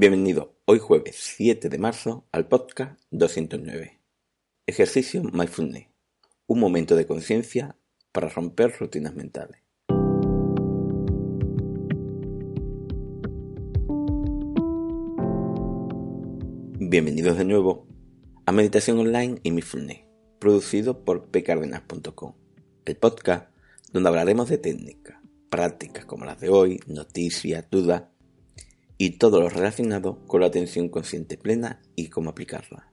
Bienvenido hoy jueves 7 de marzo al podcast 209. Ejercicio Mindfulness. Un momento de conciencia para romper rutinas mentales. Bienvenidos de nuevo a Meditación Online y Mindfulness, producido por pcardenas.com, el podcast donde hablaremos de técnicas, prácticas como las de hoy, noticias, dudas y todo lo relacionado con la atención consciente plena y cómo aplicarla.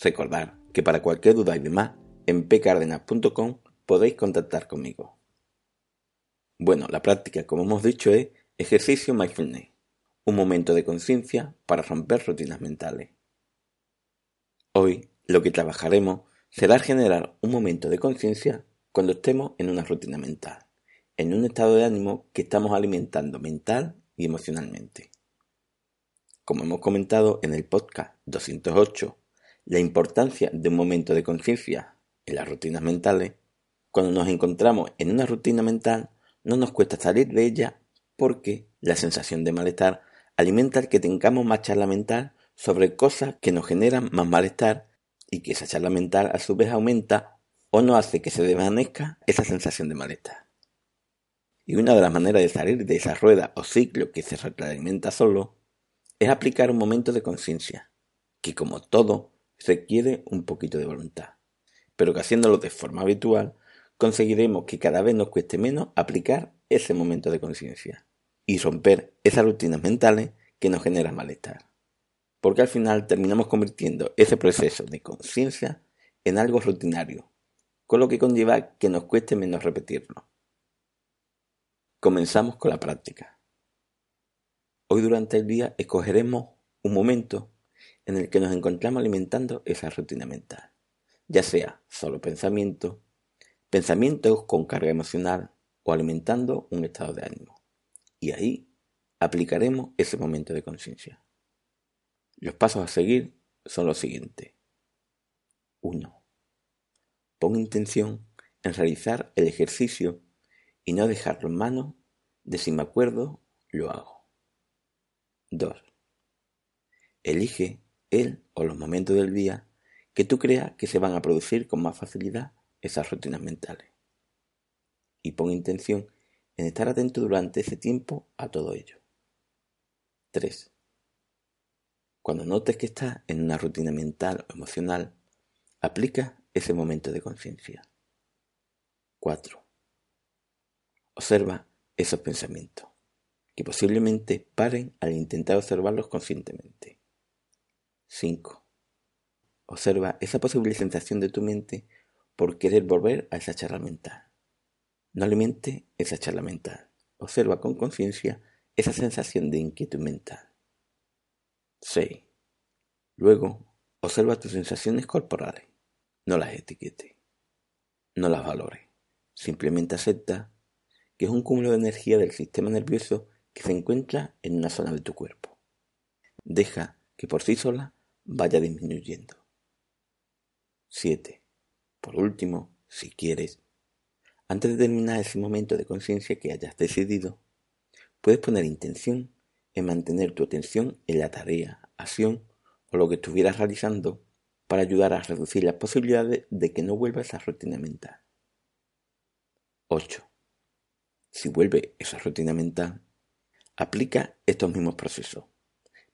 Recordad que para cualquier duda y demás, en pcardenas.com podéis contactar conmigo. Bueno, la práctica, como hemos dicho, es ejercicio mindfulness, un momento de conciencia para romper rutinas mentales. Hoy lo que trabajaremos será generar un momento de conciencia cuando estemos en una rutina mental, en un estado de ánimo que estamos alimentando mental y emocionalmente. Como hemos comentado en el podcast 208, la importancia de un momento de conciencia en las rutinas mentales, cuando nos encontramos en una rutina mental, no nos cuesta salir de ella porque la sensación de malestar alimenta el que tengamos más charla mental sobre cosas que nos generan más malestar y que esa charla mental a su vez aumenta o no hace que se desvanezca esa sensación de malestar. Y una de las maneras de salir de esa rueda o ciclo que se retroalimenta solo es aplicar un momento de conciencia, que como todo requiere un poquito de voluntad, pero que haciéndolo de forma habitual conseguiremos que cada vez nos cueste menos aplicar ese momento de conciencia y romper esas rutinas mentales que nos generan malestar. Porque al final terminamos convirtiendo ese proceso de conciencia en algo rutinario, con lo que conlleva que nos cueste menos repetirlo. Comenzamos con la práctica. Hoy durante el día escogeremos un momento en el que nos encontramos alimentando esa rutina mental, ya sea solo pensamiento, pensamientos con carga emocional o alimentando un estado de ánimo. Y ahí aplicaremos ese momento de conciencia. Los pasos a seguir son los siguientes. 1. Pon intención en realizar el ejercicio y no dejarlo en manos de si me acuerdo, lo hago. 2. Elige el o los momentos del día que tú creas que se van a producir con más facilidad esas rutinas mentales. Y pon intención en estar atento durante ese tiempo a todo ello. 3. Cuando notes que estás en una rutina mental o emocional, aplica ese momento de conciencia. 4. Observa esos pensamientos que posiblemente paren al intentar observarlos conscientemente. 5. Observa esa posible sensación de tu mente por querer volver a esa charla mental. No alimente esa charla mental. Observa con conciencia esa sensación de inquietud mental. 6. Luego, observa tus sensaciones corporales. No las etiquete. No las valore. Simplemente acepta que es un cúmulo de energía del sistema nervioso que se encuentra en una zona de tu cuerpo. Deja que por sí sola vaya disminuyendo. 7. Por último, si quieres, antes de terminar ese momento de conciencia que hayas decidido, puedes poner intención en mantener tu atención en la tarea, acción o lo que estuvieras realizando para ayudar a reducir las posibilidades de que no vuelva esa rutina mental. 8. Si vuelve esa rutina mental, Aplica estos mismos procesos,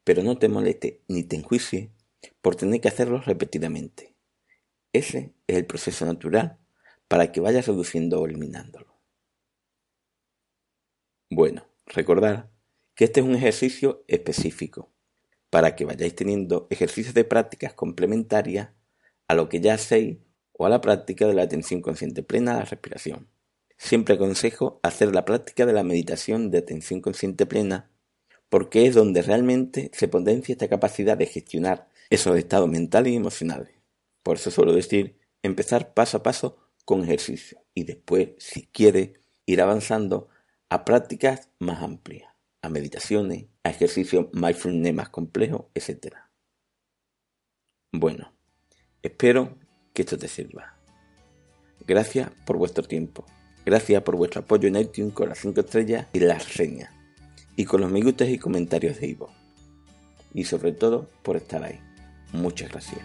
pero no te moleste ni te enjuicie por tener que hacerlos repetidamente. Ese es el proceso natural para que vayas reduciendo o eliminándolo. Bueno, recordad que este es un ejercicio específico para que vayáis teniendo ejercicios de prácticas complementarias a lo que ya hacéis o a la práctica de la atención consciente plena a la respiración. Siempre aconsejo hacer la práctica de la meditación de atención consciente plena porque es donde realmente se potencia esta capacidad de gestionar esos estados mentales y emocionales. Por eso suelo decir, empezar paso a paso con ejercicio y después, si quiere, ir avanzando a prácticas más amplias, a meditaciones, a ejercicios mindfulness más complejos, etc. Bueno, espero que esto te sirva. Gracias por vuestro tiempo. Gracias por vuestro apoyo en iTunes con las 5 estrellas y las reseñas, y con los me gustas y comentarios de Ivo. y sobre todo por estar ahí. Muchas gracias.